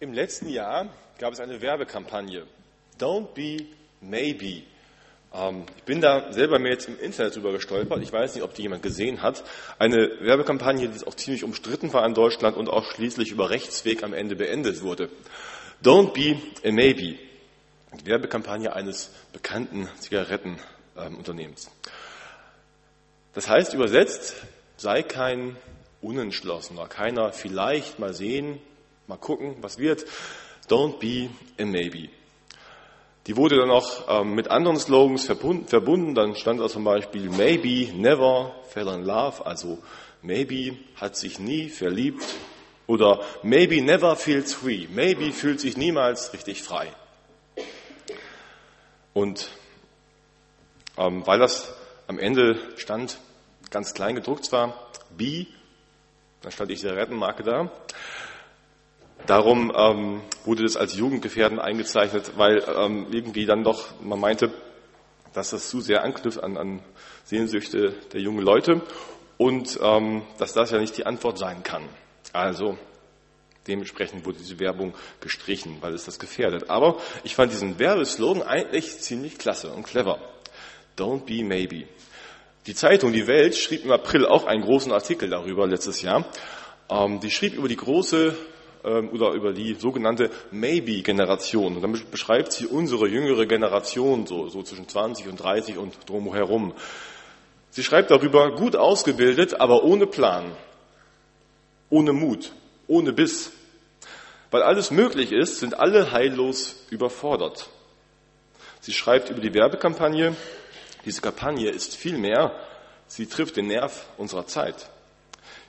Im letzten Jahr gab es eine Werbekampagne. Don't be maybe. Ähm, ich bin da selber mir jetzt im Internet drüber gestolpert. Ich weiß nicht, ob die jemand gesehen hat. Eine Werbekampagne, die auch ziemlich umstritten war in Deutschland und auch schließlich über Rechtsweg am Ende beendet wurde. Don't be a maybe. Die Werbekampagne eines bekannten Zigarettenunternehmens. Das heißt übersetzt, sei kein Unentschlossener, keiner vielleicht mal sehen, mal gucken, was wird. Don't be a maybe. Die wurde dann auch ähm, mit anderen Slogans verbunden. Dann stand da zum Beispiel Maybe never fell in love, also Maybe hat sich nie verliebt oder Maybe never feels free, Maybe fühlt sich niemals richtig frei. Und ähm, weil das am Ende stand, ganz klein gedruckt zwar, B, dann stand die Zigarettenmarke da, Darum ähm, wurde das als Jugendgefährden eingezeichnet, weil ähm, irgendwie dann doch man meinte, dass das zu sehr anknüpft an, an Sehnsüchte der jungen Leute und ähm, dass das ja nicht die Antwort sein kann. Also dementsprechend wurde diese Werbung gestrichen, weil es das gefährdet. Aber ich fand diesen Werbeslogan eigentlich ziemlich klasse und clever. Don't be maybe. Die Zeitung Die Welt schrieb im April auch einen großen Artikel darüber letztes Jahr. Ähm, die schrieb über die große oder über die sogenannte Maybe-Generation. Und dann beschreibt sie unsere jüngere Generation, so, so zwischen 20 und 30 und drumherum. Sie schreibt darüber, gut ausgebildet, aber ohne Plan, ohne Mut, ohne Biss. Weil alles möglich ist, sind alle heillos überfordert. Sie schreibt über die Werbekampagne, diese Kampagne ist viel mehr, sie trifft den Nerv unserer Zeit.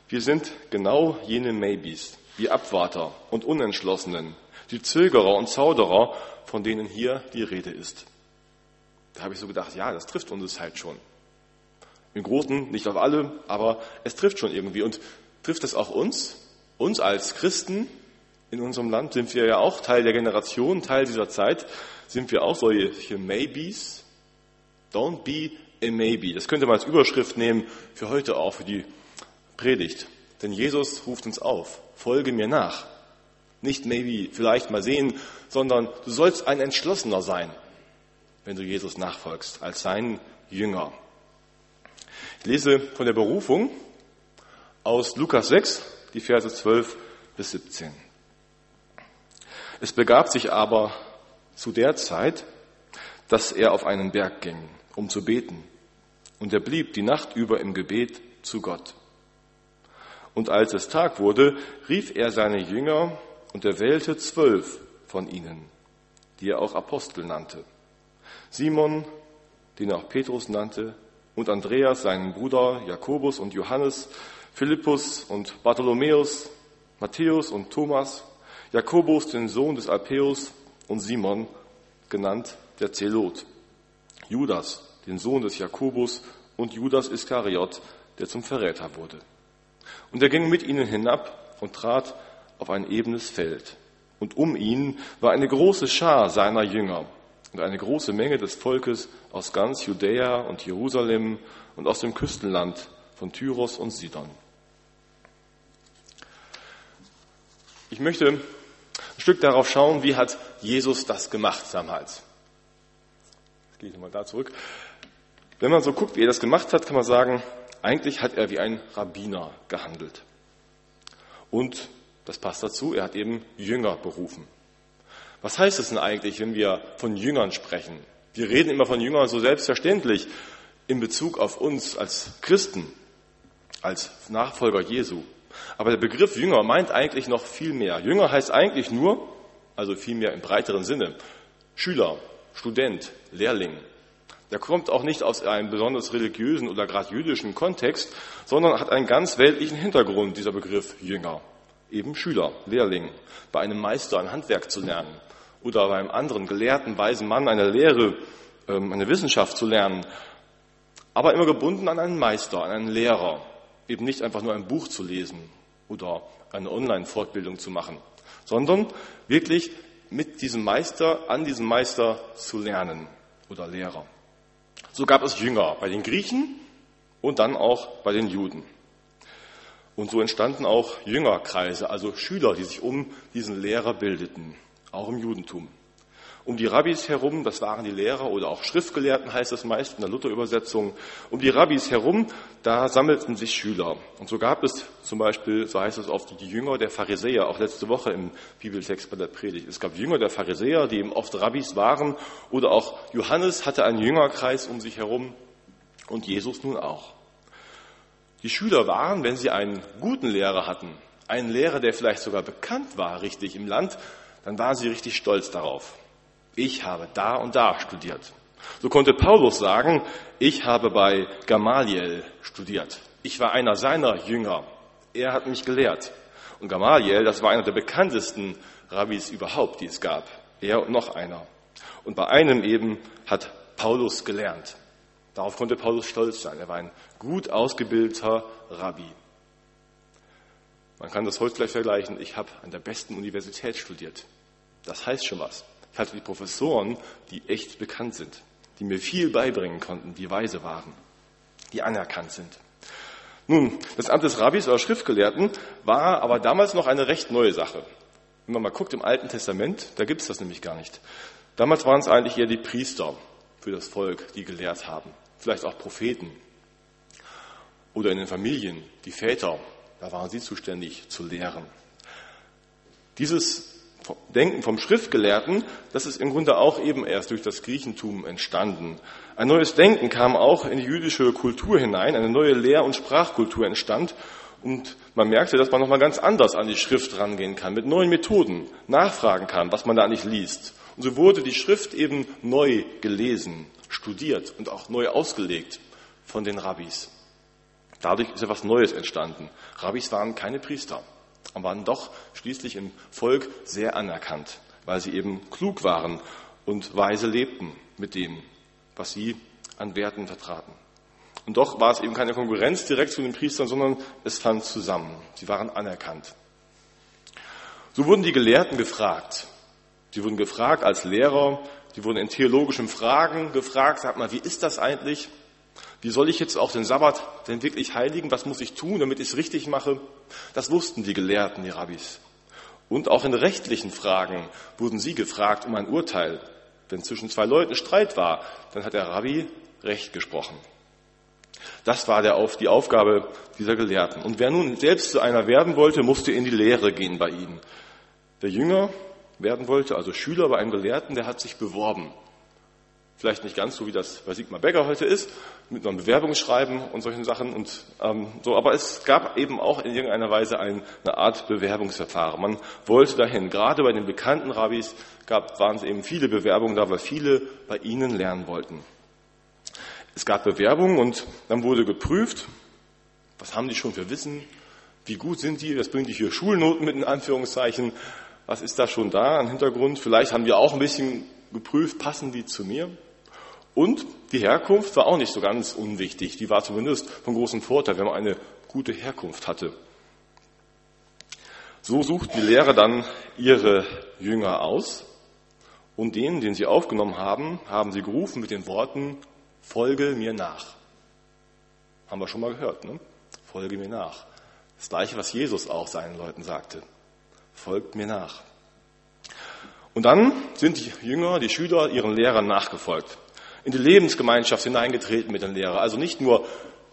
Wir sind genau jene Maybes die Abwarter und Unentschlossenen, die Zögerer und Zauderer, von denen hier die Rede ist. Da habe ich so gedacht, ja, das trifft uns halt schon. Im Großen, nicht auf alle, aber es trifft schon irgendwie. Und trifft es auch uns? Uns als Christen in unserem Land sind wir ja auch Teil der Generation, Teil dieser Zeit. Sind wir auch solche Maybes? Don't be a maybe. Das könnte man als Überschrift nehmen für heute auch, für die Predigt. Denn Jesus ruft uns auf, folge mir nach. Nicht maybe, vielleicht mal sehen, sondern du sollst ein Entschlossener sein, wenn du Jesus nachfolgst, als sein Jünger. Ich lese von der Berufung aus Lukas 6, die Verse 12 bis 17. Es begab sich aber zu der Zeit, dass er auf einen Berg ging, um zu beten. Und er blieb die Nacht über im Gebet zu Gott. Und als es Tag wurde, rief er seine Jünger und er wählte zwölf von ihnen, die er auch Apostel nannte. Simon, den er auch Petrus nannte, und Andreas, seinen Bruder, Jakobus und Johannes, Philippus und Bartholomäus, Matthäus und Thomas, Jakobus, den Sohn des Alpäus und Simon, genannt der Zelot, Judas, den Sohn des Jakobus und Judas Iskariot, der zum Verräter wurde. Und er ging mit ihnen hinab und trat auf ein ebenes Feld. Und um ihn war eine große Schar seiner Jünger und eine große Menge des Volkes aus ganz Judäa und Jerusalem und aus dem Küstenland von Tyros und Sidon. Ich möchte ein Stück darauf schauen, wie hat Jesus das gemacht damals. Jetzt gehe ich nochmal da zurück. Wenn man so guckt, wie er das gemacht hat, kann man sagen, eigentlich hat er wie ein Rabbiner gehandelt. Und das passt dazu, er hat eben Jünger berufen. Was heißt es denn eigentlich, wenn wir von Jüngern sprechen? Wir reden immer von Jüngern so selbstverständlich in Bezug auf uns als Christen, als Nachfolger Jesu. Aber der Begriff Jünger meint eigentlich noch viel mehr. Jünger heißt eigentlich nur, also viel mehr im breiteren Sinne, Schüler, Student, Lehrling, der kommt auch nicht aus einem besonders religiösen oder gerade jüdischen Kontext, sondern hat einen ganz weltlichen Hintergrund, dieser Begriff Jünger. Eben Schüler, Lehrling, bei einem Meister ein Handwerk zu lernen oder bei einem anderen gelehrten, weisen Mann eine Lehre, ähm, eine Wissenschaft zu lernen, aber immer gebunden an einen Meister, an einen Lehrer, eben nicht einfach nur ein Buch zu lesen oder eine Online-Fortbildung zu machen, sondern wirklich mit diesem Meister, an diesem Meister zu lernen oder Lehrer. So gab es Jünger bei den Griechen und dann auch bei den Juden. Und so entstanden auch Jüngerkreise, also Schüler, die sich um diesen Lehrer bildeten, auch im Judentum. Um die Rabbis herum, das waren die Lehrer oder auch Schriftgelehrten heißt es meist in der Luther-Übersetzung, um die Rabbis herum, da sammelten sich Schüler. Und so gab es zum Beispiel, so heißt es oft, die Jünger der Pharisäer, auch letzte Woche im Bibeltext bei der Predigt. Es gab Jünger der Pharisäer, die eben oft Rabbis waren, oder auch Johannes hatte einen Jüngerkreis um sich herum und Jesus nun auch. Die Schüler waren, wenn sie einen guten Lehrer hatten, einen Lehrer, der vielleicht sogar bekannt war, richtig im Land, dann waren sie richtig stolz darauf. Ich habe da und da studiert. So konnte Paulus sagen, ich habe bei Gamaliel studiert. Ich war einer seiner Jünger. Er hat mich gelehrt. Und Gamaliel, das war einer der bekanntesten Rabbis überhaupt, die es gab. Er und noch einer. Und bei einem eben hat Paulus gelernt. Darauf konnte Paulus stolz sein. Er war ein gut ausgebildeter Rabbi. Man kann das heute vielleicht vergleichen. Ich habe an der besten Universität studiert. Das heißt schon was. Ich hatte die Professoren, die echt bekannt sind, die mir viel beibringen konnten, die weise waren, die anerkannt sind. Nun, das Amt des Rabbis oder Schriftgelehrten war aber damals noch eine recht neue Sache. Wenn man mal guckt im Alten Testament, da gibt es das nämlich gar nicht. Damals waren es eigentlich eher die Priester für das Volk, die gelehrt haben. Vielleicht auch Propheten. Oder in den Familien, die Väter, da waren sie zuständig zu lehren. Dieses Denken vom Schriftgelehrten, das ist im Grunde auch eben erst durch das Griechentum entstanden. Ein neues Denken kam auch in die jüdische Kultur hinein, eine neue Lehr- und Sprachkultur entstand und man merkte, dass man nochmal ganz anders an die Schrift rangehen kann, mit neuen Methoden nachfragen kann, was man da nicht liest. Und so wurde die Schrift eben neu gelesen, studiert und auch neu ausgelegt von den Rabbis. Dadurch ist etwas Neues entstanden. Rabbis waren keine Priester, aber waren doch schließlich im Volk sehr anerkannt, weil sie eben klug waren und weise lebten mit dem, was sie an Werten vertraten. Und doch war es eben keine Konkurrenz direkt zu den Priestern, sondern es fand zusammen. Sie waren anerkannt. So wurden die Gelehrten gefragt. Sie wurden gefragt als Lehrer, sie wurden in theologischen Fragen gefragt, sag mal, wie ist das eigentlich? Wie soll ich jetzt auch den Sabbat denn wirklich heiligen? Was muss ich tun, damit ich es richtig mache? Das wussten die Gelehrten, die Rabbis. Und auch in rechtlichen Fragen wurden sie gefragt um ein Urteil. Wenn zwischen zwei Leuten Streit war, dann hat der Rabbi Recht gesprochen. Das war der, die Aufgabe dieser Gelehrten. Und wer nun selbst zu einer werden wollte, musste in die Lehre gehen bei ihnen. Der Jünger werden wollte, also Schüler bei einem Gelehrten, der hat sich beworben. Vielleicht nicht ganz so, wie das bei Sigmar Becker heute ist, mit einem Bewerbungsschreiben und solchen Sachen und ähm, so. Aber es gab eben auch in irgendeiner Weise ein, eine Art Bewerbungsverfahren. Man wollte dahin. Gerade bei den bekannten Rabbis gab, waren es eben viele Bewerbungen da, weil viele bei ihnen lernen wollten. Es gab Bewerbungen und dann wurde geprüft, was haben die schon für Wissen, wie gut sind die, was bringt die für Schulnoten mit in Anführungszeichen, was ist da schon da an Hintergrund. Vielleicht haben wir auch ein bisschen geprüft, passen die zu mir. Und die Herkunft war auch nicht so ganz unwichtig. Die war zumindest von großem Vorteil, wenn man eine gute Herkunft hatte. So suchten die Lehrer dann ihre Jünger aus und den, den sie aufgenommen haben, haben sie gerufen mit den Worten, folge mir nach. Haben wir schon mal gehört, ne? Folge mir nach. Das gleiche, was Jesus auch seinen Leuten sagte. Folgt mir nach. Und dann sind die Jünger, die Schüler ihren Lehrern nachgefolgt in die Lebensgemeinschaft hineingetreten mit den Lehrern. Also nicht nur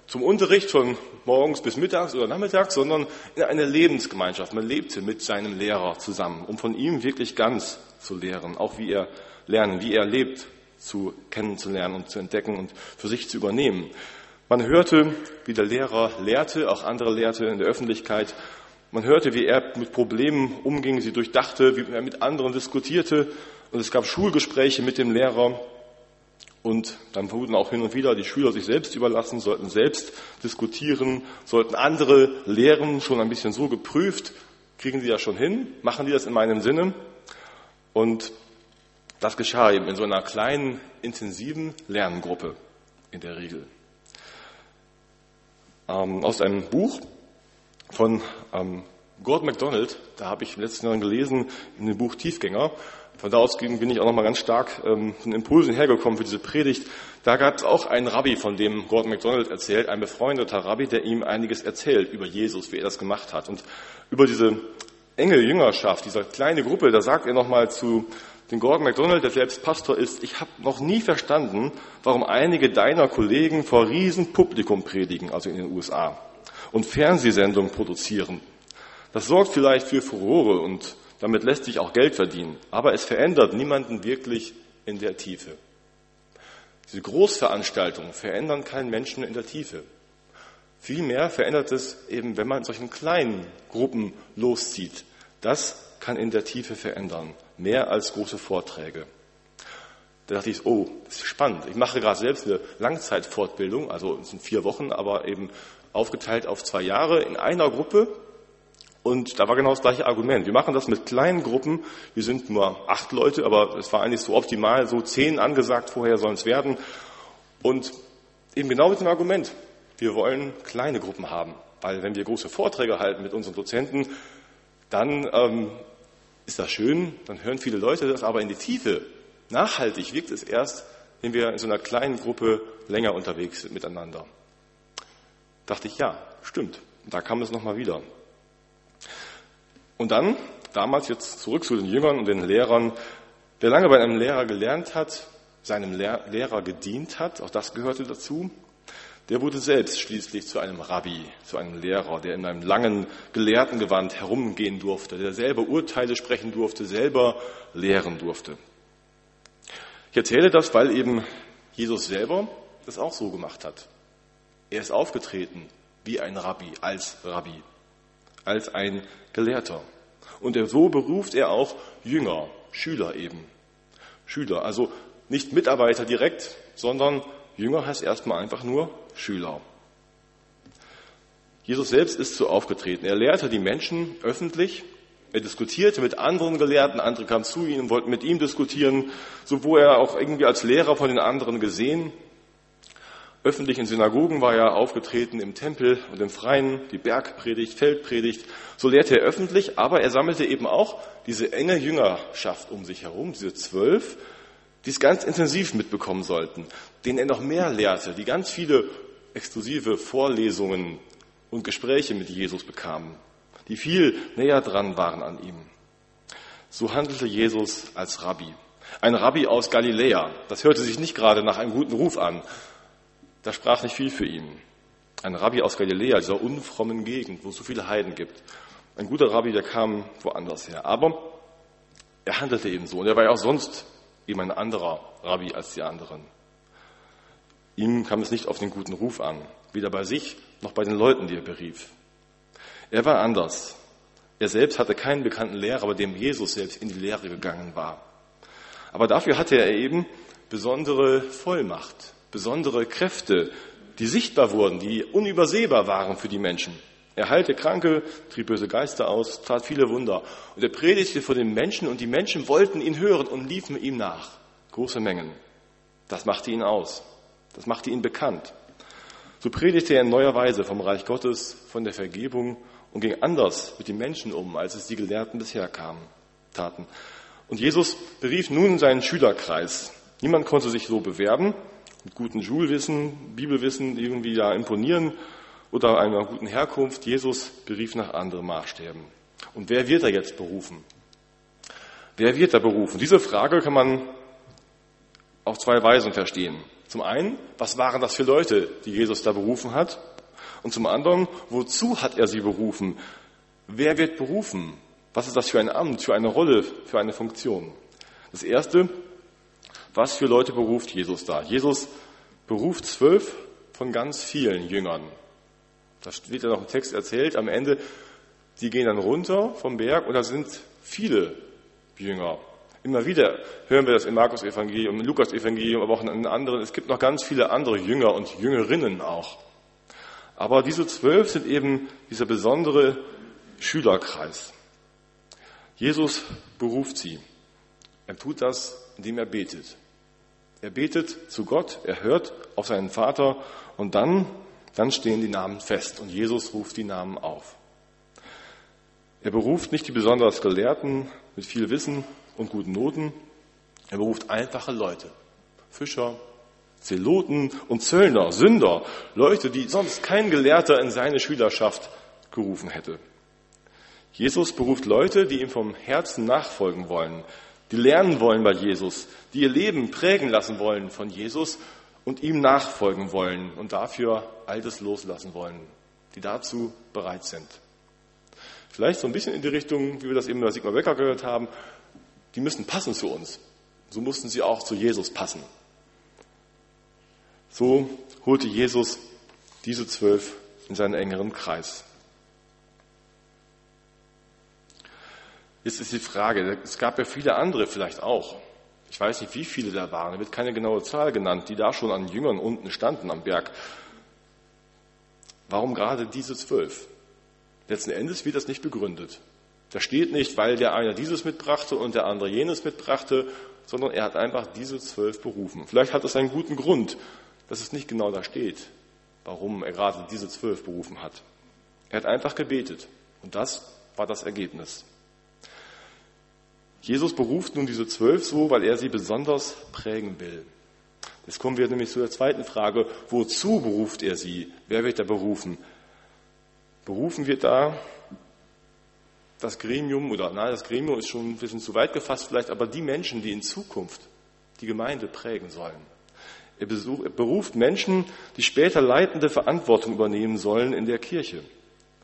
zum Unterricht von morgens bis mittags oder nachmittags, sondern in eine Lebensgemeinschaft. Man lebte mit seinem Lehrer zusammen, um von ihm wirklich ganz zu lehren, auch wie er lernen, wie er lebt, zu kennenzulernen und zu entdecken und für sich zu übernehmen. Man hörte, wie der Lehrer lehrte, auch andere lehrte in der Öffentlichkeit. Man hörte, wie er mit Problemen umging, sie durchdachte, wie er mit anderen diskutierte. Und es gab Schulgespräche mit dem Lehrer. Und dann wurden auch hin und wieder die Schüler sich selbst überlassen, sollten selbst diskutieren, sollten andere lehren, schon ein bisschen so geprüft, kriegen sie das schon hin, machen die das in meinem Sinne. Und das geschah eben in so einer kleinen, intensiven Lerngruppe in der Regel. Ähm, aus einem Buch von ähm, Gord MacDonald, da habe ich im letzten Jahr gelesen in dem Buch Tiefgänger. Von da aus bin ich auch nochmal ganz stark ähm, von Impulsen hergekommen für diese Predigt. Da gab es auch einen Rabbi, von dem Gordon MacDonald erzählt, ein befreundeter Rabbi, der ihm einiges erzählt über Jesus, wie er das gemacht hat. Und über diese enge Jüngerschaft, dieser kleine Gruppe, da sagt er nochmal zu den Gordon MacDonald, der selbst Pastor ist, ich habe noch nie verstanden, warum einige deiner Kollegen vor Riesenpublikum predigen, also in den USA, und Fernsehsendungen produzieren. Das sorgt vielleicht für Furore und damit lässt sich auch Geld verdienen, aber es verändert niemanden wirklich in der Tiefe. Diese Großveranstaltungen verändern keinen Menschen in der Tiefe. Vielmehr verändert es eben, wenn man in solchen kleinen Gruppen loszieht. Das kann in der Tiefe verändern, mehr als große Vorträge. Da dachte ich, oh, das ist spannend. Ich mache gerade selbst eine Langzeitfortbildung, also es sind vier Wochen, aber eben aufgeteilt auf zwei Jahre in einer Gruppe und da war genau das gleiche Argument. Wir machen das mit kleinen Gruppen. Wir sind nur acht Leute, aber es war eigentlich so optimal, so zehn angesagt, vorher sollen es werden. Und eben genau mit dem Argument, wir wollen kleine Gruppen haben. Weil wenn wir große Vorträge halten mit unseren Dozenten, dann ähm, ist das schön, dann hören viele Leute das, aber in die Tiefe, nachhaltig wirkt es erst, wenn wir in so einer kleinen Gruppe länger unterwegs sind miteinander. Dachte ich, ja, stimmt. Da kam es nochmal wieder. Und dann, damals jetzt zurück zu den Jüngern und den Lehrern, wer lange bei einem Lehrer gelernt hat, seinem Lehrer gedient hat, auch das gehörte dazu, der wurde selbst schließlich zu einem Rabbi, zu einem Lehrer, der in einem langen Gelehrtengewand herumgehen durfte, der selber Urteile sprechen durfte, selber lehren durfte. Ich erzähle das, weil eben Jesus selber das auch so gemacht hat. Er ist aufgetreten wie ein Rabbi, als Rabbi als ein Gelehrter. Und so beruft er auch Jünger, Schüler eben. Schüler, also nicht Mitarbeiter direkt, sondern Jünger heißt erstmal einfach nur Schüler. Jesus selbst ist so aufgetreten. Er lehrte die Menschen öffentlich. Er diskutierte mit anderen Gelehrten. Andere kamen zu ihm und wollten mit ihm diskutieren. So wurde er auch irgendwie als Lehrer von den anderen gesehen. Öffentlich in Synagogen war er aufgetreten, im Tempel und im Freien, die Bergpredigt, Feldpredigt. So lehrte er öffentlich, aber er sammelte eben auch diese enge Jüngerschaft um sich herum, diese zwölf, die es ganz intensiv mitbekommen sollten, denen er noch mehr lehrte, die ganz viele exklusive Vorlesungen und Gespräche mit Jesus bekamen, die viel näher dran waren an ihm. So handelte Jesus als Rabbi. Ein Rabbi aus Galiläa. Das hörte sich nicht gerade nach einem guten Ruf an. Das sprach nicht viel für ihn. Ein Rabbi aus Galiläa, dieser unfrommen Gegend, wo es so viele Heiden gibt. Ein guter Rabbi, der kam woanders her. Aber er handelte eben so. Und er war ja auch sonst eben ein anderer Rabbi als die anderen. Ihm kam es nicht auf den guten Ruf an, weder bei sich noch bei den Leuten, die er berief. Er war anders. Er selbst hatte keinen bekannten Lehrer, bei dem Jesus selbst in die Lehre gegangen war. Aber dafür hatte er eben besondere Vollmacht besondere Kräfte, die sichtbar wurden, die unübersehbar waren für die Menschen. Er heilte Kranke, trieb böse Geister aus, tat viele Wunder. Und er predigte vor den Menschen und die Menschen wollten ihn hören und liefen ihm nach. Große Mengen. Das machte ihn aus. Das machte ihn bekannt. So predigte er in neuer Weise vom Reich Gottes, von der Vergebung und ging anders mit den Menschen um, als es die Gelehrten bisher kamen, taten. Und Jesus berief nun seinen Schülerkreis. Niemand konnte sich so bewerben, mit gutem Schulwissen, Bibelwissen irgendwie da imponieren oder einer guten Herkunft. Jesus berief nach anderen Maßstäben. Und wer wird er jetzt berufen? Wer wird er berufen? Diese Frage kann man auf zwei Weisen verstehen. Zum einen, was waren das für Leute, die Jesus da berufen hat? Und zum anderen, wozu hat er sie berufen? Wer wird berufen? Was ist das für ein Amt, für eine Rolle, für eine Funktion? Das erste, was für Leute beruft Jesus da? Jesus beruft zwölf von ganz vielen Jüngern. Das wird ja noch im Text erzählt. Am Ende, die gehen dann runter vom Berg und da sind viele Jünger. Immer wieder hören wir das im Markus Evangelium, im Lukas Evangelium, aber auch in anderen. Es gibt noch ganz viele andere Jünger und Jüngerinnen auch. Aber diese zwölf sind eben dieser besondere Schülerkreis. Jesus beruft sie. Er tut das, indem er betet. Er betet zu Gott, er hört auf seinen Vater und dann, dann stehen die Namen fest und Jesus ruft die Namen auf. Er beruft nicht die besonders Gelehrten mit viel Wissen und guten Noten. Er beruft einfache Leute. Fischer, Zeloten und Zöllner, Sünder, Leute, die sonst kein Gelehrter in seine Schülerschaft gerufen hätte. Jesus beruft Leute, die ihm vom Herzen nachfolgen wollen, die lernen wollen bei Jesus, die ihr Leben prägen lassen wollen von Jesus und ihm nachfolgen wollen und dafür Altes loslassen wollen, die dazu bereit sind. Vielleicht so ein bisschen in die Richtung, wie wir das eben bei Sigmar Becker gehört haben, die müssen passen zu uns. So mussten sie auch zu Jesus passen. So holte Jesus diese zwölf in seinen engeren Kreis. Jetzt ist die Frage, es gab ja viele andere vielleicht auch. Ich weiß nicht, wie viele da waren. Da wird keine genaue Zahl genannt, die da schon an Jüngern unten standen am Berg. Warum gerade diese zwölf? Letzten Endes wird das nicht begründet. Da steht nicht, weil der eine dieses mitbrachte und der andere jenes mitbrachte, sondern er hat einfach diese zwölf berufen. Vielleicht hat es einen guten Grund, dass es nicht genau da steht, warum er gerade diese zwölf berufen hat. Er hat einfach gebetet und das war das Ergebnis. Jesus beruft nun diese zwölf so, weil er sie besonders prägen will. Jetzt kommen wir nämlich zu der zweiten Frage, wozu beruft er sie? Wer wird da berufen? Berufen wird da das Gremium, oder nein, das Gremium ist schon ein bisschen zu weit gefasst vielleicht, aber die Menschen, die in Zukunft die Gemeinde prägen sollen. Er beruft Menschen, die später leitende Verantwortung übernehmen sollen in der Kirche.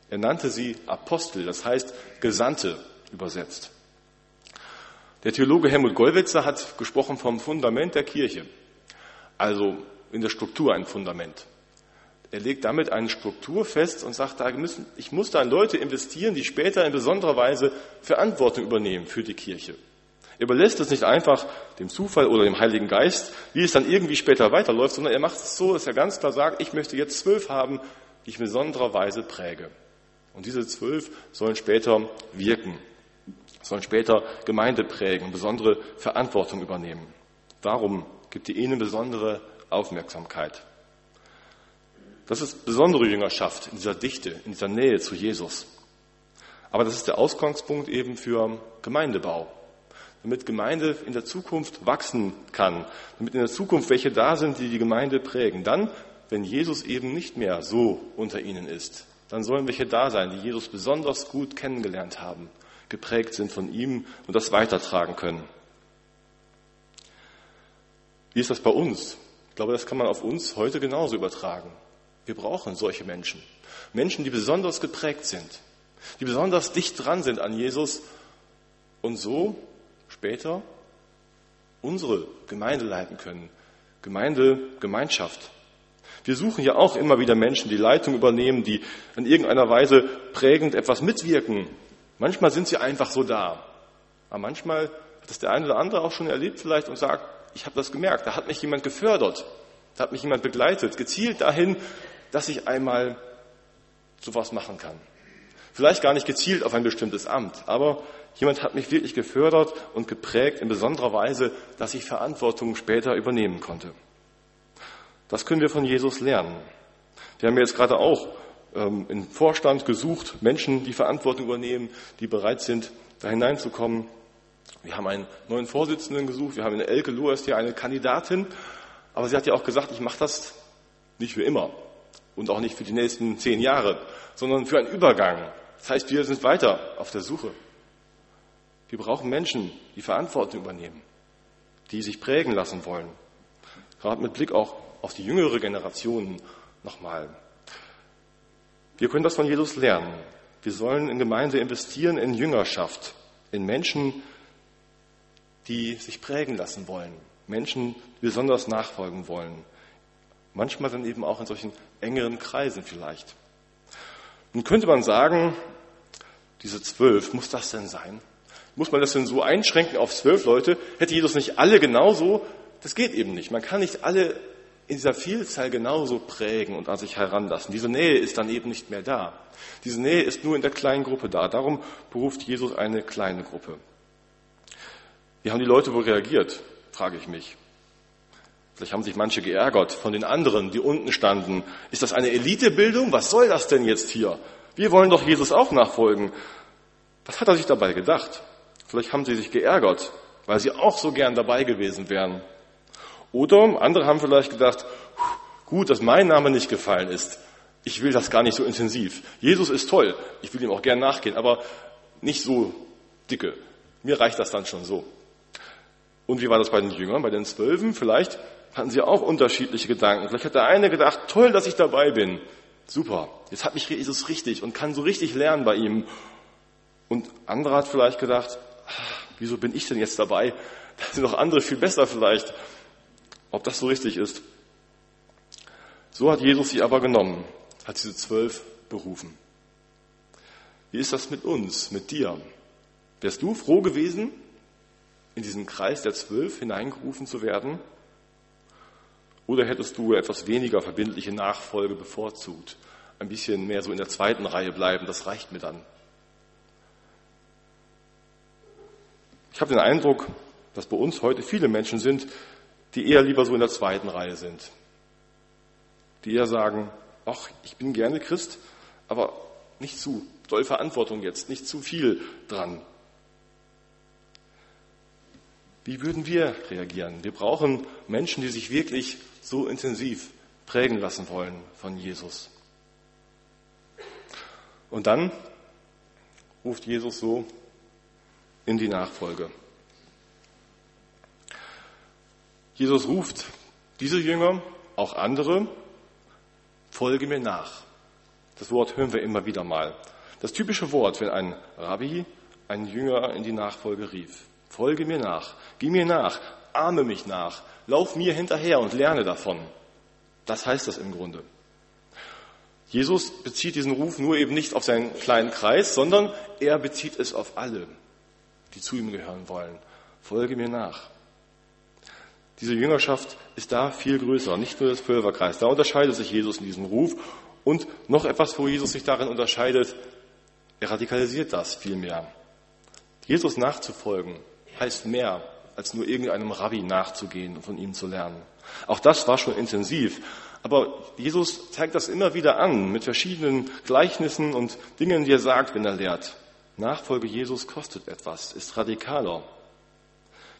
Er nannte sie Apostel, das heißt Gesandte übersetzt. Der Theologe Helmut Gollwitzer hat gesprochen vom Fundament der Kirche, also in der Struktur ein Fundament. Er legt damit eine Struktur fest und sagt, da müssen, ich muss da in Leute investieren, die später in besonderer Weise Verantwortung übernehmen für die Kirche. Er überlässt es nicht einfach dem Zufall oder dem Heiligen Geist, wie es dann irgendwie später weiterläuft, sondern er macht es so, dass er ganz klar sagt, ich möchte jetzt zwölf haben, die ich in besonderer Weise präge. Und diese zwölf sollen später wirken sollen später Gemeinde prägen, besondere Verantwortung übernehmen. Darum gibt ihr ihnen besondere Aufmerksamkeit. Das ist besondere Jüngerschaft in dieser Dichte, in dieser Nähe zu Jesus. Aber das ist der Ausgangspunkt eben für Gemeindebau. Damit Gemeinde in der Zukunft wachsen kann, damit in der Zukunft welche da sind, die die Gemeinde prägen. Dann, wenn Jesus eben nicht mehr so unter ihnen ist, dann sollen welche da sein, die Jesus besonders gut kennengelernt haben geprägt sind von ihm und das weitertragen können. Wie ist das bei uns? Ich glaube, das kann man auf uns heute genauso übertragen. Wir brauchen solche Menschen. Menschen, die besonders geprägt sind, die besonders dicht dran sind an Jesus und so später unsere Gemeinde leiten können. Gemeinde, Gemeinschaft. Wir suchen ja auch immer wieder Menschen, die Leitung übernehmen, die in irgendeiner Weise prägend etwas mitwirken Manchmal sind sie einfach so da. Aber manchmal hat das der eine oder andere auch schon erlebt vielleicht und sagt, ich habe das gemerkt, da hat mich jemand gefördert, da hat mich jemand begleitet, gezielt dahin, dass ich einmal sowas machen kann. Vielleicht gar nicht gezielt auf ein bestimmtes Amt, aber jemand hat mich wirklich gefördert und geprägt in besonderer Weise, dass ich Verantwortung später übernehmen konnte. Das können wir von Jesus lernen. Wir haben jetzt gerade auch ähm, im Vorstand gesucht, Menschen, die Verantwortung übernehmen, die bereit sind, da hineinzukommen. Wir haben einen neuen Vorsitzenden gesucht, wir haben eine Elke Loers hier eine Kandidatin, aber sie hat ja auch gesagt, ich mache das nicht für immer und auch nicht für die nächsten zehn Jahre, sondern für einen Übergang. Das heißt, wir sind weiter auf der Suche. Wir brauchen Menschen, die Verantwortung übernehmen, die sich prägen lassen wollen. Gerade mit Blick auch auf die jüngere Generation nochmal. Wir können das von Jesus lernen. Wir sollen in Gemeinde investieren in Jüngerschaft, in Menschen, die sich prägen lassen wollen, Menschen, die besonders nachfolgen wollen. Manchmal dann eben auch in solchen engeren Kreisen vielleicht. Nun könnte man sagen, diese zwölf, muss das denn sein? Muss man das denn so einschränken auf zwölf Leute? Hätte Jesus nicht alle genauso? Das geht eben nicht. Man kann nicht alle in dieser Vielzahl genauso prägen und an sich heranlassen. Diese Nähe ist dann eben nicht mehr da. Diese Nähe ist nur in der kleinen Gruppe da. Darum beruft Jesus eine kleine Gruppe. Wie haben die Leute wohl reagiert, frage ich mich. Vielleicht haben sich manche geärgert von den anderen, die unten standen. Ist das eine Elitebildung? Was soll das denn jetzt hier? Wir wollen doch Jesus auch nachfolgen. Was hat er sich dabei gedacht? Vielleicht haben sie sich geärgert, weil sie auch so gern dabei gewesen wären. Oder andere haben vielleicht gedacht, gut, dass mein Name nicht gefallen ist. Ich will das gar nicht so intensiv. Jesus ist toll. Ich will ihm auch gern nachgehen, aber nicht so dicke. Mir reicht das dann schon so. Und wie war das bei den Jüngern, bei den Zwölfen? Vielleicht hatten sie auch unterschiedliche Gedanken. Vielleicht hat der eine gedacht, toll, dass ich dabei bin. Super, jetzt hat mich Jesus richtig und kann so richtig lernen bei ihm. Und andere hat vielleicht gedacht, wieso bin ich denn jetzt dabei? Da sind noch andere viel besser vielleicht. Ob das so richtig ist. So hat Jesus sie aber genommen, hat diese zwölf berufen. Wie ist das mit uns, mit dir? Wärst du froh gewesen, in diesen Kreis der Zwölf hineingerufen zu werden? Oder hättest du etwas weniger verbindliche Nachfolge bevorzugt? Ein bisschen mehr so in der zweiten Reihe bleiben, das reicht mir dann. Ich habe den Eindruck, dass bei uns heute viele Menschen sind, die eher lieber so in der zweiten Reihe sind. Die eher sagen, ach, ich bin gerne Christ, aber nicht zu doll Verantwortung jetzt, nicht zu viel dran. Wie würden wir reagieren? Wir brauchen Menschen, die sich wirklich so intensiv prägen lassen wollen von Jesus. Und dann ruft Jesus so in die Nachfolge. Jesus ruft diese Jünger, auch andere, folge mir nach. Das Wort hören wir immer wieder mal. Das typische Wort, wenn ein Rabbi einen Jünger in die Nachfolge rief. Folge mir nach, geh mir nach, ahme mich nach, lauf mir hinterher und lerne davon. Das heißt das im Grunde. Jesus bezieht diesen Ruf nur eben nicht auf seinen kleinen Kreis, sondern er bezieht es auf alle, die zu ihm gehören wollen. Folge mir nach. Diese Jüngerschaft ist da viel größer, nicht nur das Völkerkreis. Da unterscheidet sich Jesus in diesem Ruf. Und noch etwas, wo Jesus sich darin unterscheidet, er radikalisiert das viel mehr. Jesus nachzufolgen heißt mehr, als nur irgendeinem Rabbi nachzugehen und von ihm zu lernen. Auch das war schon intensiv. Aber Jesus zeigt das immer wieder an mit verschiedenen Gleichnissen und Dingen, die er sagt, wenn er lehrt. Nachfolge Jesus kostet etwas, ist radikaler.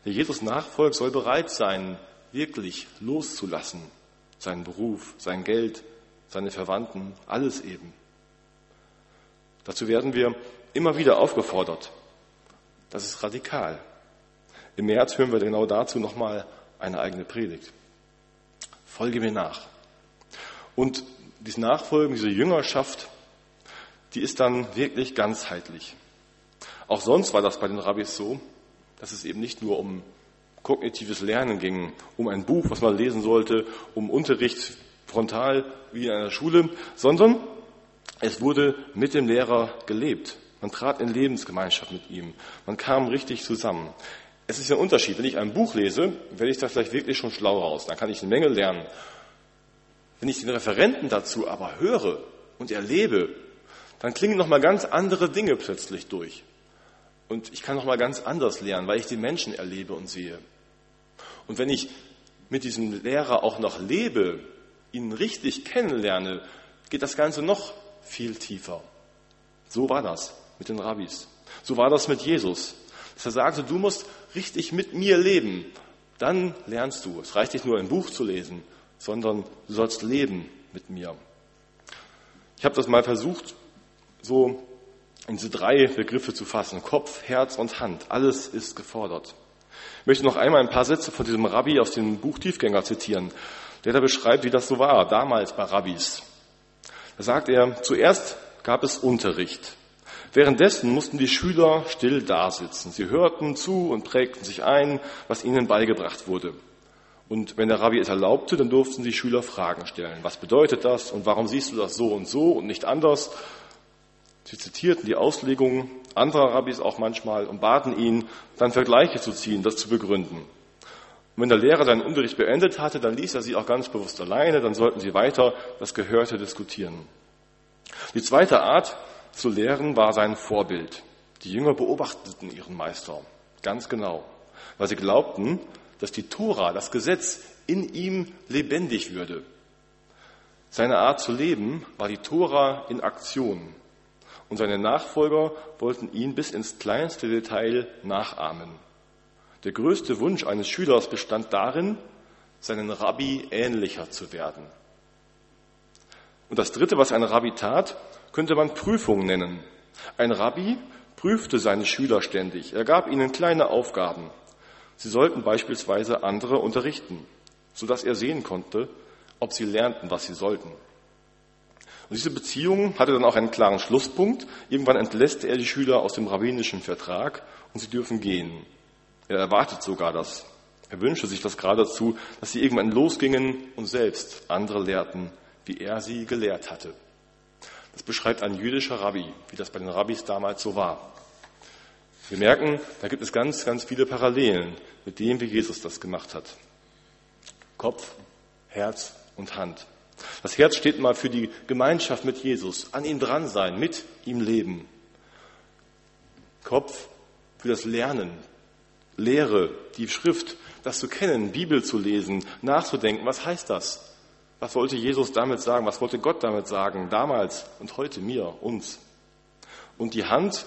Wer Jesus nachfolgt, soll bereit sein, wirklich loszulassen. Seinen Beruf, sein Geld, seine Verwandten, alles eben. Dazu werden wir immer wieder aufgefordert. Das ist radikal. Im März hören wir genau dazu nochmal eine eigene Predigt. Folge mir nach. Und diese Nachfolgen, diese Jüngerschaft, die ist dann wirklich ganzheitlich. Auch sonst war das bei den Rabbis so, dass es eben nicht nur um kognitives Lernen ging, um ein Buch, was man lesen sollte, um Unterricht frontal wie in einer Schule, sondern es wurde mit dem Lehrer gelebt. Man trat in Lebensgemeinschaft mit ihm. Man kam richtig zusammen. Es ist ein Unterschied. Wenn ich ein Buch lese, werde ich da vielleicht wirklich schon schlau raus. Dann kann ich eine Menge lernen. Wenn ich den Referenten dazu aber höre und erlebe, dann klingen nochmal ganz andere Dinge plötzlich durch. Und ich kann nochmal ganz anders lernen, weil ich die Menschen erlebe und sehe. Und wenn ich mit diesem Lehrer auch noch lebe, ihn richtig kennenlerne, geht das Ganze noch viel tiefer. So war das mit den Rabbis. So war das mit Jesus. Dass er sagte, du musst richtig mit mir leben. Dann lernst du. Es reicht nicht nur ein Buch zu lesen, sondern du sollst leben mit mir. Ich habe das mal versucht, so in diese drei Begriffe zu fassen. Kopf, Herz und Hand. Alles ist gefordert. Ich möchte noch einmal ein paar Sätze von diesem Rabbi aus dem Buch Tiefgänger zitieren, der da beschreibt, wie das so war, damals bei Rabbis. Da sagt er, zuerst gab es Unterricht. Währenddessen mussten die Schüler still dasitzen. Sie hörten zu und prägten sich ein, was ihnen beigebracht wurde. Und wenn der Rabbi es erlaubte, dann durften die Schüler Fragen stellen. Was bedeutet das und warum siehst du das so und so und nicht anders? Sie zitierten die Auslegungen anderer Rabbis auch manchmal und baten ihn, dann Vergleiche zu ziehen, das zu begründen. Und wenn der Lehrer seinen Unterricht beendet hatte, dann ließ er sie auch ganz bewusst alleine, dann sollten sie weiter das Gehörte diskutieren. Die zweite Art zu lehren war sein Vorbild. Die Jünger beobachteten ihren Meister ganz genau, weil sie glaubten, dass die Tora, das Gesetz, in ihm lebendig würde. Seine Art zu leben war die Tora in Aktion. Und seine Nachfolger wollten ihn bis ins kleinste Detail nachahmen. Der größte Wunsch eines Schülers bestand darin, seinen Rabbi ähnlicher zu werden. Und das Dritte, was ein Rabbi tat, könnte man Prüfung nennen. Ein Rabbi prüfte seine Schüler ständig. Er gab ihnen kleine Aufgaben. Sie sollten beispielsweise andere unterrichten, sodass er sehen konnte, ob sie lernten, was sie sollten. Und diese Beziehung hatte dann auch einen klaren Schlusspunkt. Irgendwann entlässt er die Schüler aus dem rabbinischen Vertrag und sie dürfen gehen. Er erwartet sogar das. Er wünschte sich das geradezu, dass sie irgendwann losgingen und selbst andere lehrten, wie er sie gelehrt hatte. Das beschreibt ein jüdischer Rabbi, wie das bei den Rabbis damals so war. Wir merken, da gibt es ganz, ganz viele Parallelen mit dem, wie Jesus das gemacht hat. Kopf, Herz und Hand. Das Herz steht mal für die Gemeinschaft mit Jesus, an ihm dran sein, mit ihm leben. Kopf für das Lernen, Lehre, die Schrift, das zu kennen, Bibel zu lesen, nachzudenken. Was heißt das? Was wollte Jesus damit sagen? Was wollte Gott damit sagen? Damals und heute mir, uns. Und die Hand,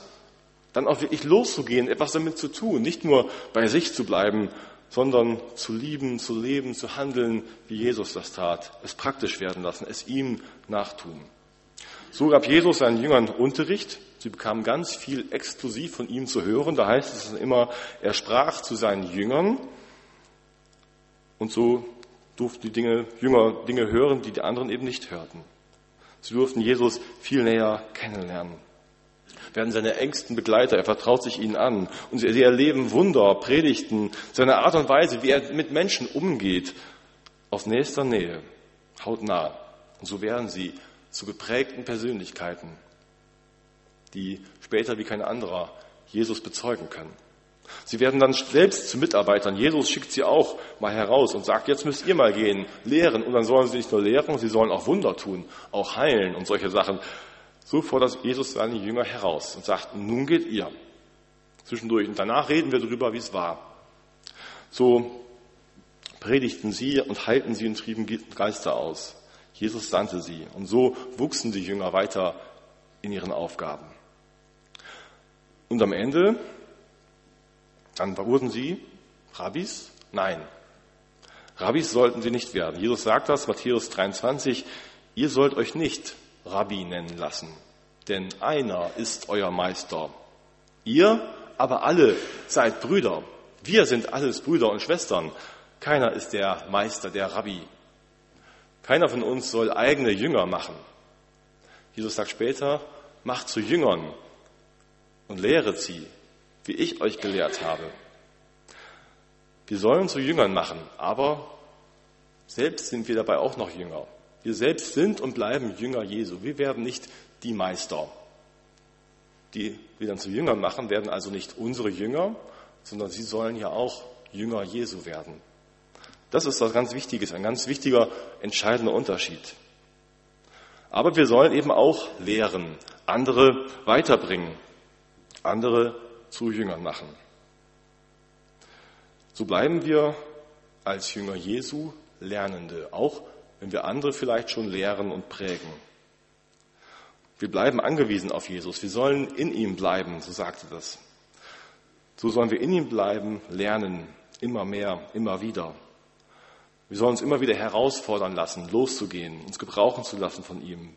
dann auch wirklich loszugehen, etwas damit zu tun, nicht nur bei sich zu bleiben, sondern zu lieben, zu leben, zu handeln, wie Jesus das tat, es praktisch werden lassen, es ihm nachtun. So gab Jesus seinen Jüngern Unterricht. Sie bekamen ganz viel exklusiv von ihm zu hören. Da heißt es immer, er sprach zu seinen Jüngern. Und so durften die Dinge, Jünger Dinge hören, die die anderen eben nicht hörten. Sie durften Jesus viel näher kennenlernen werden seine engsten Begleiter. Er vertraut sich ihnen an. Und sie erleben Wunder, Predigten, seine Art und Weise, wie er mit Menschen umgeht, aus nächster Nähe, hautnah. Und so werden sie zu geprägten Persönlichkeiten, die später wie kein anderer Jesus bezeugen können. Sie werden dann selbst zu Mitarbeitern. Jesus schickt sie auch mal heraus und sagt, jetzt müsst ihr mal gehen, lehren. Und dann sollen sie nicht nur lehren, sie sollen auch Wunder tun, auch heilen und solche Sachen. So fordert Jesus seine Jünger heraus und sagt, nun geht ihr. Zwischendurch. Und danach reden wir darüber, wie es war. So predigten sie und heilten sie und trieben Geister aus. Jesus sandte sie. Und so wuchsen die Jünger weiter in ihren Aufgaben. Und am Ende, dann wurden sie Rabbis? Nein. Rabbis sollten sie nicht werden. Jesus sagt das, Matthäus 23, ihr sollt euch nicht Rabbi nennen lassen, denn einer ist euer Meister. Ihr aber alle seid Brüder. Wir sind alles Brüder und Schwestern. Keiner ist der Meister, der Rabbi. Keiner von uns soll eigene Jünger machen. Jesus sagt später, macht zu Jüngern und lehret sie, wie ich euch gelehrt habe. Wir sollen zu Jüngern machen, aber selbst sind wir dabei auch noch Jünger. Wir selbst sind und bleiben Jünger Jesu. Wir werden nicht die Meister. Die wir dann zu Jüngern machen, werden also nicht unsere Jünger, sondern sie sollen ja auch Jünger Jesu werden. Das ist was ganz Wichtiges, ein ganz wichtiger, entscheidender Unterschied. Aber wir sollen eben auch lehren, andere weiterbringen, andere zu Jüngern machen. So bleiben wir als Jünger Jesu Lernende, auch wenn wir andere vielleicht schon lehren und prägen. Wir bleiben angewiesen auf Jesus. Wir sollen in ihm bleiben, so sagte das. So sollen wir in ihm bleiben, lernen, immer mehr, immer wieder. Wir sollen uns immer wieder herausfordern lassen, loszugehen, uns gebrauchen zu lassen von ihm.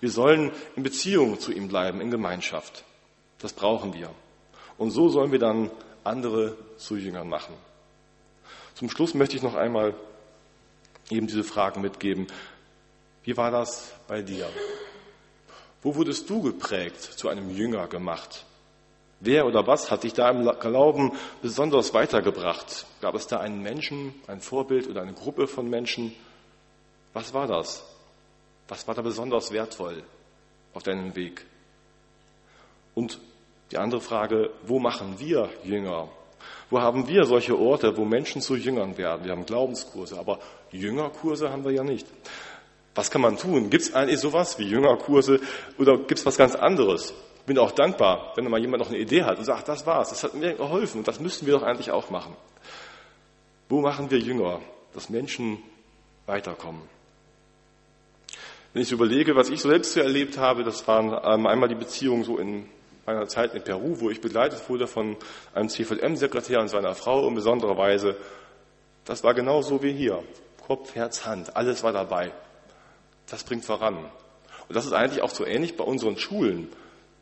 Wir sollen in Beziehung zu ihm bleiben, in Gemeinschaft. Das brauchen wir. Und so sollen wir dann andere zu Jüngern machen. Zum Schluss möchte ich noch einmal eben diese Fragen mitgeben. Wie war das bei dir? Wo wurdest du geprägt, zu einem Jünger gemacht? Wer oder was hat dich da im Glauben besonders weitergebracht? Gab es da einen Menschen, ein Vorbild oder eine Gruppe von Menschen? Was war das? Was war da besonders wertvoll auf deinem Weg? Und die andere Frage, wo machen wir Jünger? Wo haben wir solche Orte, wo Menschen zu Jüngern werden? Wir haben Glaubenskurse, aber Jüngerkurse haben wir ja nicht. Was kann man tun? Gibt es eigentlich sowas wie Jüngerkurse oder gibt es was ganz anderes? Ich bin auch dankbar, wenn mal jemand noch eine Idee hat und sagt, das war's, das hat mir geholfen und das müssten wir doch eigentlich auch machen. Wo machen wir Jünger, dass Menschen weiterkommen? Wenn ich überlege, was ich selbst so erlebt habe, das waren ähm, einmal die Beziehungen so in meiner Zeit in Peru, wo ich begleitet wurde von einem CVM-Sekretär und seiner Frau in besonderer Weise. Das war genau so wie hier. Kopf, Herz, Hand, alles war dabei. Das bringt voran. Und das ist eigentlich auch so ähnlich bei unseren Schulen.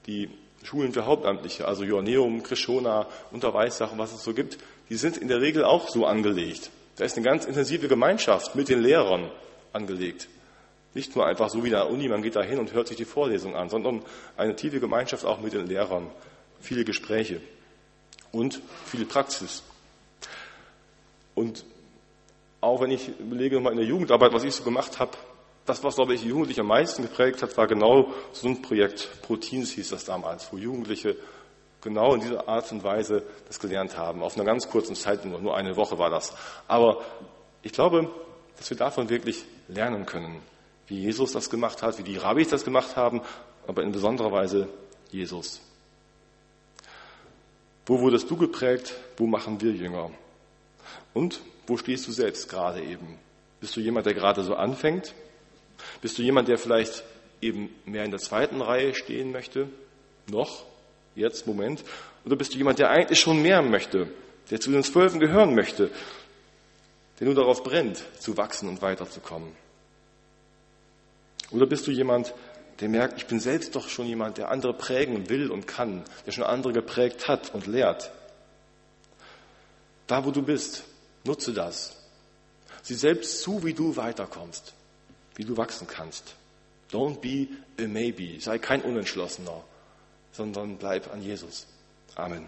Die Schulen für Hauptamtliche, also Joanneum, Krishona, Unterweissachen, was es so gibt, die sind in der Regel auch so angelegt. Da ist eine ganz intensive Gemeinschaft mit den Lehrern angelegt. Nicht nur einfach so wie in der Uni, man geht da hin und hört sich die Vorlesung an, sondern eine tiefe Gemeinschaft auch mit den Lehrern. Viele Gespräche und viel Praxis. Und auch wenn ich überlege mal in der Jugendarbeit, was ich so gemacht habe, das, was, glaube ich, die Jugendlichen am meisten geprägt hat, war genau so ein Projekt. Proteins hieß das damals, wo Jugendliche genau in dieser Art und Weise das gelernt haben. Auf einer ganz kurzen Zeit, nur eine Woche war das. Aber ich glaube, dass wir davon wirklich lernen können, wie Jesus das gemacht hat, wie die Rabbis das gemacht haben, aber in besonderer Weise Jesus. Wo wurdest du geprägt? Wo machen wir Jünger? Und wo stehst du selbst gerade eben? Bist du jemand, der gerade so anfängt? Bist du jemand, der vielleicht eben mehr in der zweiten Reihe stehen möchte? Noch? Jetzt, Moment. Oder bist du jemand, der eigentlich schon mehr möchte? Der zu den Zwölfen gehören möchte? Der nur darauf brennt, zu wachsen und weiterzukommen? Oder bist du jemand, der merkt, ich bin selbst doch schon jemand, der andere prägen will und kann, der schon andere geprägt hat und lehrt? Da, wo du bist, nutze das. Sieh selbst zu, wie du weiterkommst wie du wachsen kannst. Don't be a maybe. Sei kein Unentschlossener, sondern bleib an Jesus. Amen.